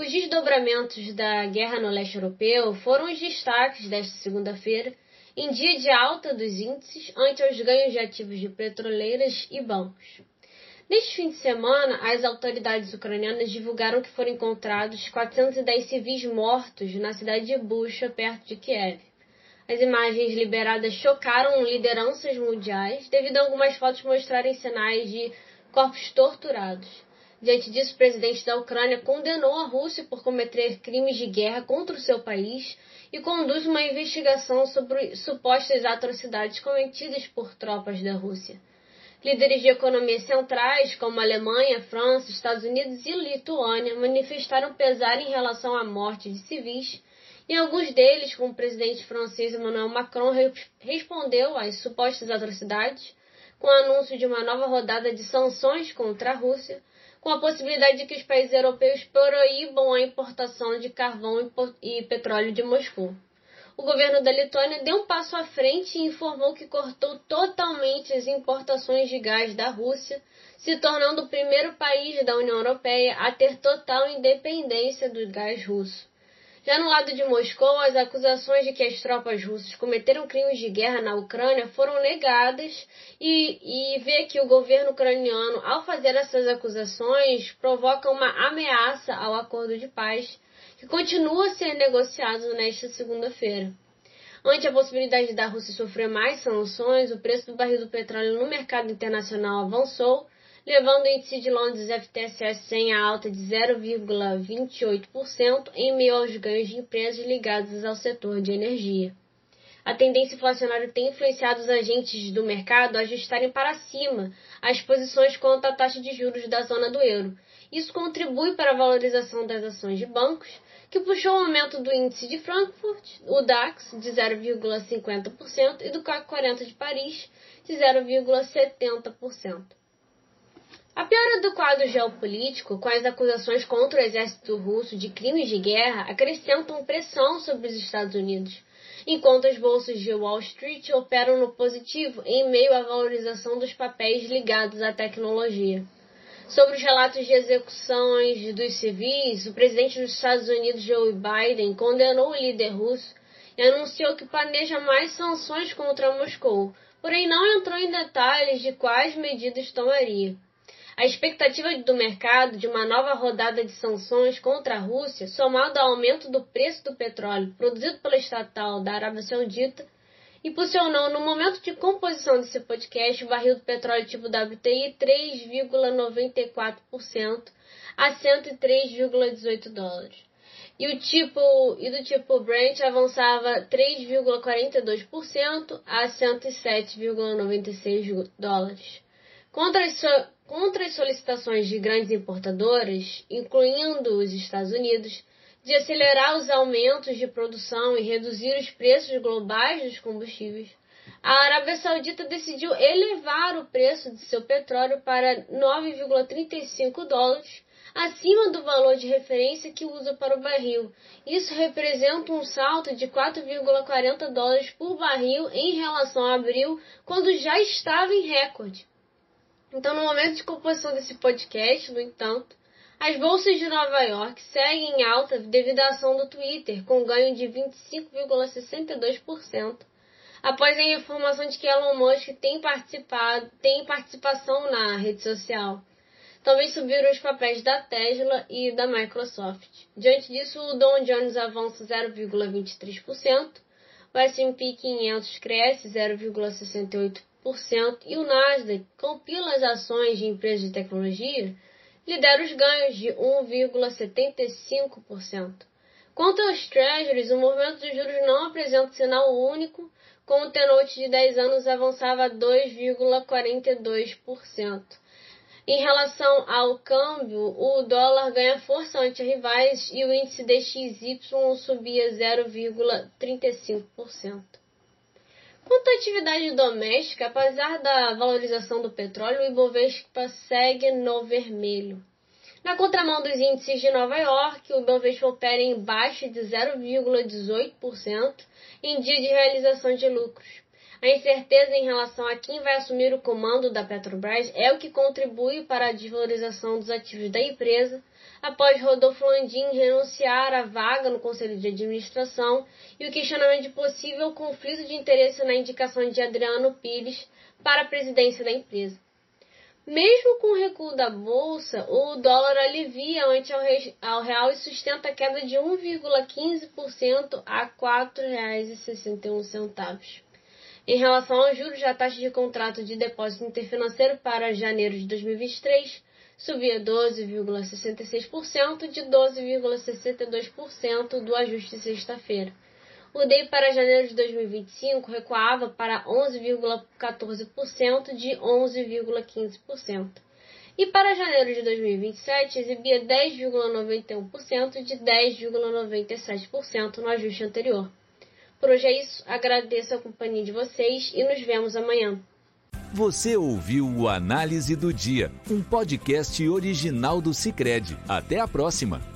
Os desdobramentos da guerra no leste europeu foram os destaques desta segunda-feira, em dia de alta dos índices ante os ganhos de ativos de petroleiras e bancos. Neste fim de semana, as autoridades ucranianas divulgaram que foram encontrados 410 civis mortos na cidade de Bucha, perto de Kiev. As imagens liberadas chocaram lideranças mundiais devido a algumas fotos mostrarem sinais de corpos torturados. Diante disso, o presidente da Ucrânia condenou a Rússia por cometer crimes de guerra contra o seu país e conduz uma investigação sobre supostas atrocidades cometidas por tropas da Rússia. Líderes de economias centrais, como Alemanha, França, Estados Unidos e Lituânia, manifestaram pesar em relação à morte de civis, e alguns deles, como o presidente francês Emmanuel Macron, respondeu às supostas atrocidades com o anúncio de uma nova rodada de sanções contra a Rússia, com a possibilidade de que os países europeus proíbam a importação de carvão e petróleo de Moscou. O governo da Letônia deu um passo à frente e informou que cortou totalmente as importações de gás da Rússia, se tornando o primeiro país da União Europeia a ter total independência do gás russo. Já no lado de Moscou, as acusações de que as tropas russas cometeram crimes de guerra na Ucrânia foram negadas e, e vê que o governo ucraniano, ao fazer essas acusações, provoca uma ameaça ao acordo de paz que continua a ser negociado nesta segunda-feira. Ante a possibilidade da Rússia sofrer mais sanções, o preço do barril do petróleo no mercado internacional avançou levando o índice de Londres FTSE 100 a alta de 0,28% em meio aos ganhos de empresas ligadas ao setor de energia. A tendência inflacionária tem influenciado os agentes do mercado a ajustarem para cima as posições contra a taxa de juros da zona do euro. Isso contribui para a valorização das ações de bancos, que puxou o aumento do índice de Frankfurt, o DAX, de 0,50% e do CAC 40 de Paris, de 0,70%. Piora do quadro geopolítico, com as acusações contra o exército russo de crimes de guerra, acrescentam pressão sobre os Estados Unidos, enquanto as bolsas de Wall Street operam no positivo em meio à valorização dos papéis ligados à tecnologia. Sobre os relatos de execuções dos civis, o presidente dos Estados Unidos, Joe Biden, condenou o líder russo e anunciou que planeja mais sanções contra Moscou, porém não entrou em detalhes de quais medidas tomaria. A expectativa do mercado de uma nova rodada de sanções contra a Rússia, somado ao aumento do preço do petróleo produzido pela estatal da Arábia Saudita, impulsionou no momento de composição desse podcast o barril do petróleo tipo WTI 3,94% a 103,18 dólares. E o tipo e do tipo Brent avançava 3,42% a 107,96 dólares. Contra as contra as solicitações de grandes importadoras, incluindo os Estados Unidos, de acelerar os aumentos de produção e reduzir os preços globais dos combustíveis, a Arábia Saudita decidiu elevar o preço de seu petróleo para 9,35 dólares, acima do valor de referência que usa para o barril. Isso representa um salto de 4,40 dólares por barril em relação a abril, quando já estava em recorde. Então, no momento de composição desse podcast, no entanto, as bolsas de Nova York seguem em alta devido à ação do Twitter, com ganho de 25,62%, após a informação de que Elon Musk tem, participado, tem participação na rede social. Também subiram os papéis da Tesla e da Microsoft. Diante disso, o Dow Jones avança 0,23%, o S&P 500 cresce 0,68%, e o Nasdaq, com pilas ações de empresas de tecnologia, lidera os ganhos de 1,75%. Quanto aos treasuries, o movimento dos juros não apresenta sinal único, com o T-Note de 10 anos avançava 2,42%. Em relação ao câmbio, o dólar ganha força ante rivais e o índice DXY subia 0,35%. Quanto à atividade doméstica, apesar da valorização do petróleo, o Ibovespa segue no vermelho. Na contramão dos índices de Nova York, o Ibovespa opera em baixa de 0,18% em dia de realização de lucros. A incerteza em relação a quem vai assumir o comando da Petrobras é o que contribui para a desvalorização dos ativos da empresa, após Rodolfo Landim renunciar à vaga no Conselho de Administração e o questionamento de possível conflito de interesse na indicação de Adriano Pires para a presidência da empresa. Mesmo com o recuo da bolsa, o dólar alivia ante ao real e sustenta a queda de 1,15% a R$ 4,61. Em relação aos juros, a taxa de contrato de depósito interfinanceiro para janeiro de 2023 subia 12,66% de 12,62% do ajuste de sexta-feira. O DEI para janeiro de 2025 recuava para 11,14% de 11,15%. E para janeiro de 2027 exibia 10,91% de 10,97% no ajuste anterior. Por hoje é isso, agradeço a companhia de vocês e nos vemos amanhã. Você ouviu o Análise do Dia, um podcast original do Cicred. Até a próxima!